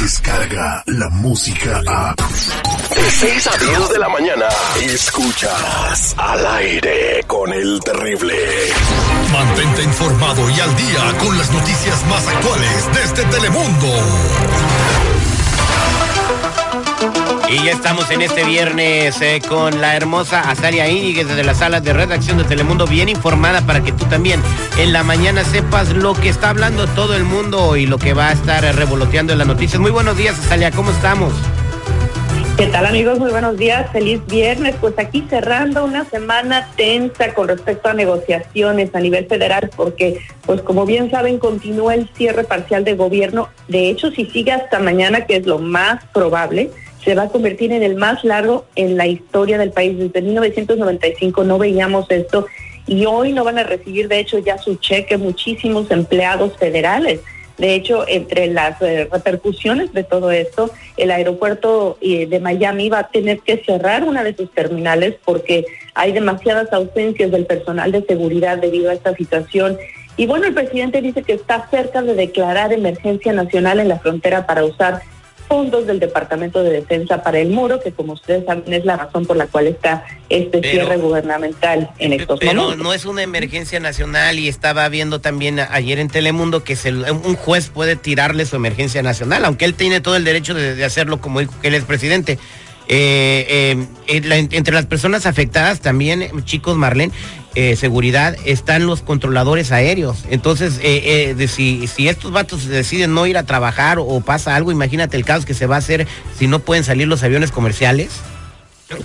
Descarga la música a. De 6 a 10 de la mañana. Escuchas al aire con el terrible. Mantente informado y al día con las noticias más actuales desde Telemundo. Y ya estamos en este viernes eh, con la hermosa Azaria Íñiguez desde la sala de redacción de Telemundo, bien informada para que tú también en la mañana sepas lo que está hablando todo el mundo y lo que va a estar eh, revoloteando en las noticias. Muy buenos días, Azalia, ¿cómo estamos? ¿Qué tal amigos? Muy buenos días, feliz viernes. Pues aquí cerrando una semana tensa con respecto a negociaciones a nivel federal, porque pues como bien saben continúa el cierre parcial de gobierno. De hecho, si sigue hasta mañana, que es lo más probable, se va a convertir en el más largo en la historia del país. Desde 1995 no veíamos esto y hoy no van a recibir, de hecho, ya su cheque muchísimos empleados federales. De hecho, entre las eh, repercusiones de todo esto, el aeropuerto eh, de Miami va a tener que cerrar una de sus terminales porque hay demasiadas ausencias del personal de seguridad debido a esta situación. Y bueno, el presidente dice que está cerca de declarar emergencia nacional en la frontera para usar fondos del Departamento de Defensa para el muro, que como ustedes saben es la razón por la cual está este cierre gubernamental en estos pero momentos. no es una emergencia nacional y estaba viendo también ayer en Telemundo que se, un juez puede tirarle su emergencia nacional, aunque él tiene todo el derecho de, de hacerlo como dijo que él es presidente. Eh, eh, entre las personas afectadas también, chicos, Marlene, eh, seguridad, están los controladores aéreos. Entonces, de, si, si estos vatos deciden no ir a trabajar o pasa algo, imagínate el caos que se va a hacer si no pueden salir los aviones comerciales.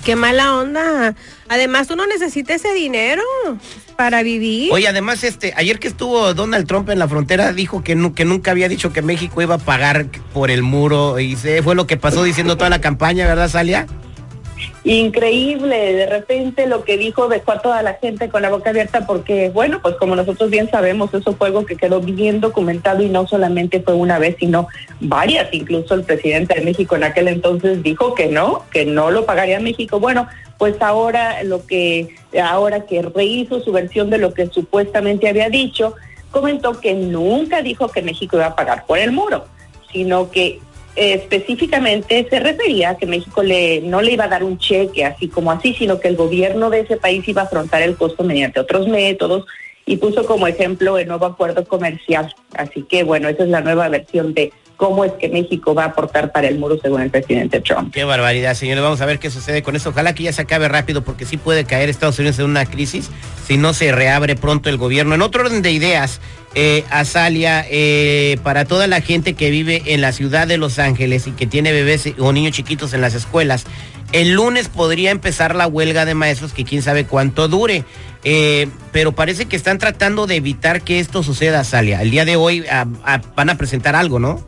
Qué mala onda. Además, uno necesita ese dinero para vivir. Oye, además, este, ayer que estuvo Donald Trump en la frontera, dijo que, nu que nunca había dicho que México iba a pagar por el muro. Y se fue lo que pasó diciendo toda la campaña, ¿verdad, Salia? Increíble, de repente lo que dijo dejó a toda la gente con la boca abierta porque, bueno, pues como nosotros bien sabemos, eso fue algo que quedó bien documentado y no solamente fue una vez, sino varias. Incluso el presidente de México en aquel entonces dijo que no, que no lo pagaría México. Bueno, pues ahora lo que, ahora que rehizo su versión de lo que supuestamente había dicho, comentó que nunca dijo que México iba a pagar por el muro, sino que específicamente se refería a que México le, no le iba a dar un cheque así como así, sino que el gobierno de ese país iba a afrontar el costo mediante otros métodos y puso como ejemplo el nuevo acuerdo comercial. Así que bueno, esa es la nueva versión de cómo es que México va a aportar para el muro según el presidente Trump. Qué barbaridad, señores. Vamos a ver qué sucede con eso. Ojalá que ya se acabe rápido porque sí puede caer Estados Unidos en una crisis si no se reabre pronto el gobierno. En otro orden de ideas, eh, Azalia, eh, para toda la gente que vive en la ciudad de Los Ángeles y que tiene bebés o niños chiquitos en las escuelas, el lunes podría empezar la huelga de maestros que quién sabe cuánto dure. Eh, pero parece que están tratando de evitar que esto suceda, Azalia. El día de hoy a, a, van a presentar algo, ¿no?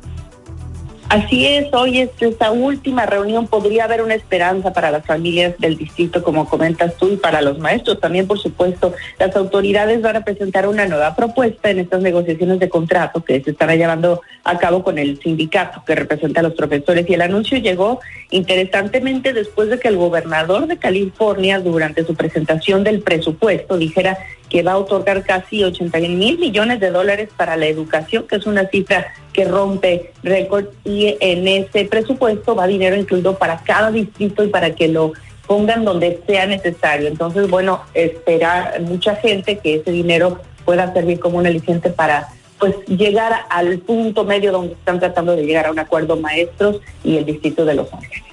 Así es, hoy es esta última reunión, podría haber una esperanza para las familias del distrito, como comentas tú, y para los maestros también, por supuesto. Las autoridades van a presentar una nueva propuesta en estas negociaciones de contrato que se estará llevando a cabo con el sindicato que representa a los profesores. Y el anuncio llegó interesantemente después de que el gobernador de California, durante su presentación del presupuesto, dijera que va a otorgar casi 80 mil millones de dólares para la educación, que es una cifra que rompe récord y en ese presupuesto va dinero incluido para cada distrito y para que lo pongan donde sea necesario. Entonces, bueno, espera mucha gente que ese dinero pueda servir como un aliciente para pues llegar al punto medio donde están tratando de llegar a un acuerdo maestros y el distrito de Los Ángeles.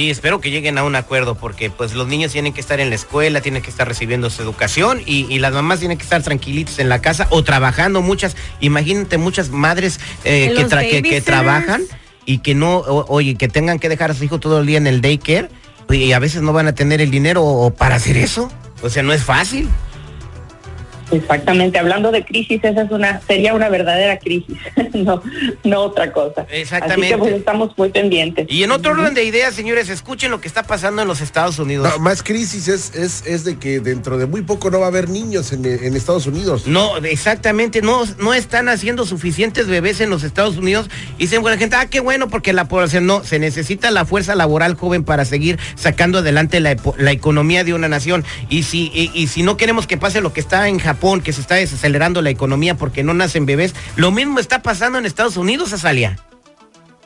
Sí, espero que lleguen a un acuerdo porque pues los niños tienen que estar en la escuela, tienen que estar recibiendo su educación y, y las mamás tienen que estar tranquilitas en la casa o trabajando muchas, imagínate muchas madres eh, que, tra- que, trabajan y que no, o- oye, que tengan que dejar a su hijo todo el día en el daycare y a veces no van a tener el dinero o- para hacer eso. O sea, no es fácil. Exactamente, hablando de crisis, esa es una sería una verdadera crisis, no, no otra cosa. Exactamente. Así que pues estamos muy pendientes. Y en otro orden de ideas, señores, escuchen lo que está pasando en los Estados Unidos. No, más crisis es, es, es de que dentro de muy poco no va a haber niños en, en Estados Unidos. No, exactamente, no, no están haciendo suficientes bebés en los Estados Unidos. Y dicen, bueno, gente, ah, qué bueno, porque la población no, se necesita la fuerza laboral joven para seguir sacando adelante la, la economía de una nación. Y si, y, y si no queremos que pase lo que está en Japón, que se está desacelerando la economía porque no nacen bebés, lo mismo está pasando en Estados Unidos, Azalia.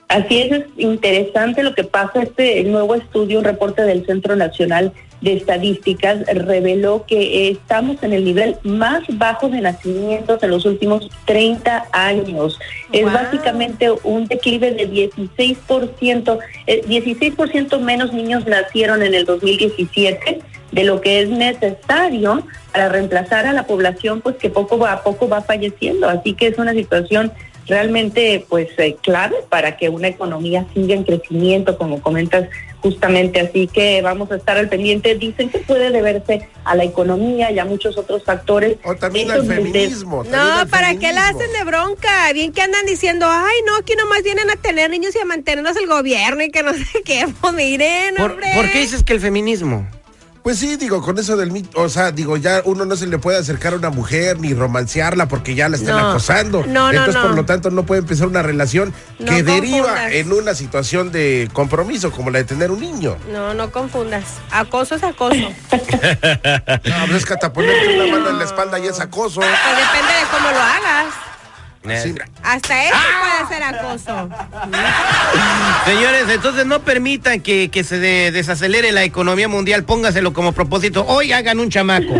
Así es, es interesante lo que pasa. Este nuevo estudio, un reporte del Centro Nacional de Estadísticas, reveló que estamos en el nivel más bajo de nacimientos en los últimos 30 años. Es básicamente un declive de 16%, eh, 16% menos niños nacieron en el 2017 de lo que es necesario para reemplazar a la población pues que poco a poco va falleciendo. Así que es una situación realmente pues eh, clave para que una economía siga en crecimiento, como comentas justamente. Así que vamos a estar al pendiente. Dicen que puede deberse a la economía y a muchos otros factores. O también al feminismo. también No, al ¿para qué la hacen de bronca? Bien que andan diciendo, ay, no, aquí nomás vienen a tener niños y a mantenerlos el gobierno y que no sé qué. Pues miren, ¿Por, hombre. por qué dices que el feminismo? Pues sí, digo, con eso del mito, o sea, digo, ya uno no se le puede acercar a una mujer ni romancearla porque ya la están No. acosando. No, no, Entonces, por lo tanto, no puede empezar una relación que deriva confundas. en una situación de compromiso, como la de tener un niño. No, no confundas. Acoso es acoso. No, pues es que hasta ponerte una mano en la espalda y es acoso. Pues depende de cómo lo hagas. Sí. Hasta eso puede ser acoso. Señores, entonces no permitan que, que se de- desacelere la economía mundial. Póngaselo como propósito. Hoy hagan un chamaco.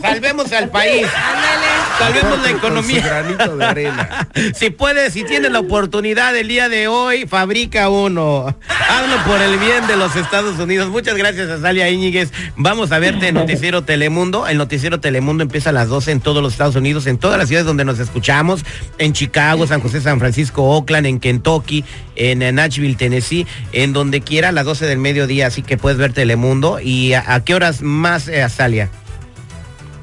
Salvemos al país. Salvemos la Con su economía. granito de arena. Si puedes, si tienes la oportunidad el día de hoy, fabrica uno. Hazlo por el bien de los Estados Unidos. Muchas gracias, Azalia Íñiguez. Vamos a verte en Noticiero Telemundo. El Noticiero Telemundo empieza a las 12 en todos los Estados Unidos, en todas las ciudades donde nos escuchamos, en Chicago, San José, San Francisco, Oakland, en Kentucky, en eh, Nashville, Tennessee, en donde quiera a las 12 del mediodía, así que puedes ver Telemundo. ¿Y a, a qué horas más, eh, Azalia?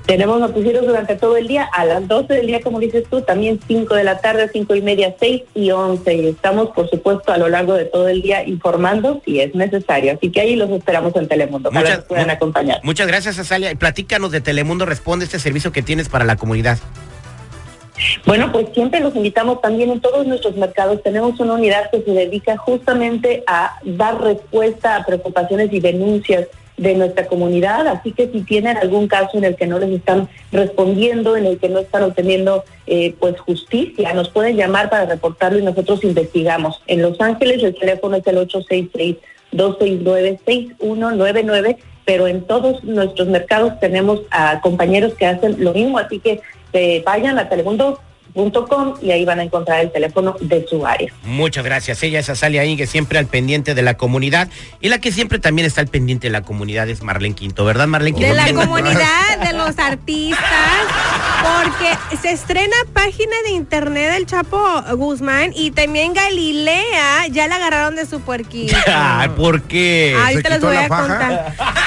Tenemos noticieros durante todo el día, a las 12 del día, como dices tú, también 5 de la tarde, 5 y media, 6 y 11. Y estamos, por supuesto, a lo largo de todo el día informando si es necesario. Así que ahí los esperamos en Telemundo para que Muchas- puedan acompañar. Muchas gracias, Azalia. Y Platícanos de Telemundo Responde, este servicio que tienes para la comunidad. Bueno, pues siempre los invitamos también en todos nuestros mercados. Tenemos una unidad que se dedica justamente a dar respuesta a preocupaciones y denuncias de nuestra comunidad, así que si tienen algún caso en el que no les están respondiendo, en el que no están obteniendo eh, pues justicia, nos pueden llamar para reportarlo y nosotros investigamos. En Los Ángeles el teléfono es el 866-269-6199, pero en todos nuestros mercados tenemos a compañeros que hacen lo mismo, así que eh, vayan a y ahí van a encontrar el teléfono de su área. Muchas gracias. Ella es Azalia Íñiguez, siempre al pendiente de la comunidad. Y la que siempre también está al pendiente de la comunidad es Marlene Quinto, ¿verdad, Marlene Quinto? De la comunidad, de los artistas, porque se estrena página de internet del Chapo Guzmán y también Galilea ya la agarraron de su puerquito. Ay, ¿por qué? ¿Se les quitó voy a faja? contar.